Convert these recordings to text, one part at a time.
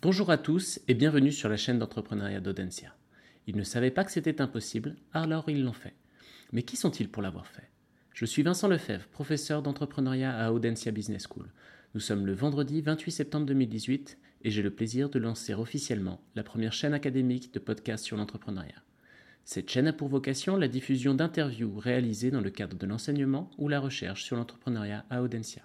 Bonjour à tous et bienvenue sur la chaîne d'entrepreneuriat d'Audencia. Ils ne savaient pas que c'était impossible, alors ils l'ont fait. Mais qui sont-ils pour l'avoir fait? Je suis Vincent Lefebvre, professeur d'entrepreneuriat à Audencia Business School. Nous sommes le vendredi 28 septembre 2018 et j'ai le plaisir de lancer officiellement la première chaîne académique de podcast sur l'entrepreneuriat. Cette chaîne a pour vocation la diffusion d'interviews réalisées dans le cadre de l'enseignement ou la recherche sur l'entrepreneuriat à Audencia.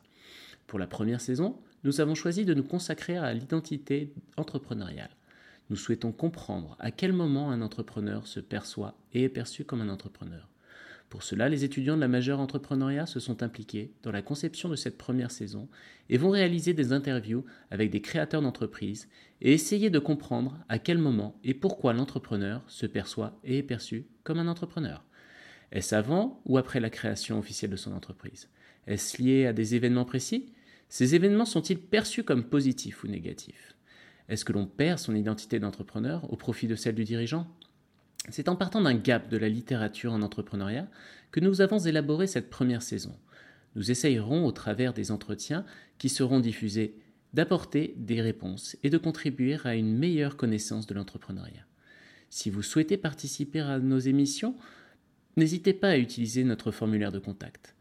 Pour la première saison, nous avons choisi de nous consacrer à l'identité entrepreneuriale. Nous souhaitons comprendre à quel moment un entrepreneur se perçoit et est perçu comme un entrepreneur. Pour cela, les étudiants de la majeure entrepreneuriat se sont impliqués dans la conception de cette première saison et vont réaliser des interviews avec des créateurs d'entreprises et essayer de comprendre à quel moment et pourquoi l'entrepreneur se perçoit et est perçu comme un entrepreneur. Est-ce avant ou après la création officielle de son entreprise? Est-ce lié à des événements précis? Ces événements sont-ils perçus comme positifs ou négatifs? Est-ce que l'on perd son identité d'entrepreneur au profit de celle du dirigeant? C'est en partant d'un gap de la littérature en entrepreneuriat que nous avons élaboré cette première saison. Nous essayerons, au travers des entretiens qui seront diffusés, d'apporter des réponses et de contribuer à une meilleure connaissance de l'entrepreneuriat. Si vous souhaitez participer à nos émissions, n'hésitez pas à utiliser notre formulaire de contact.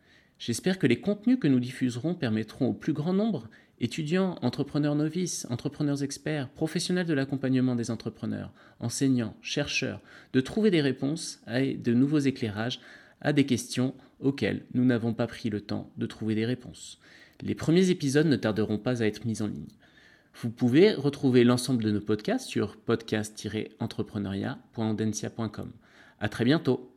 J'espère que les contenus que nous diffuserons permettront au plus grand nombre, étudiants, entrepreneurs novices, entrepreneurs experts, professionnels de l'accompagnement des entrepreneurs, enseignants, chercheurs, de trouver des réponses et de nouveaux éclairages à des questions auxquelles nous n'avons pas pris le temps de trouver des réponses. Les premiers épisodes ne tarderont pas à être mis en ligne. Vous pouvez retrouver l'ensemble de nos podcasts sur podcast-entrepreneuriat.audencia.com. À très bientôt!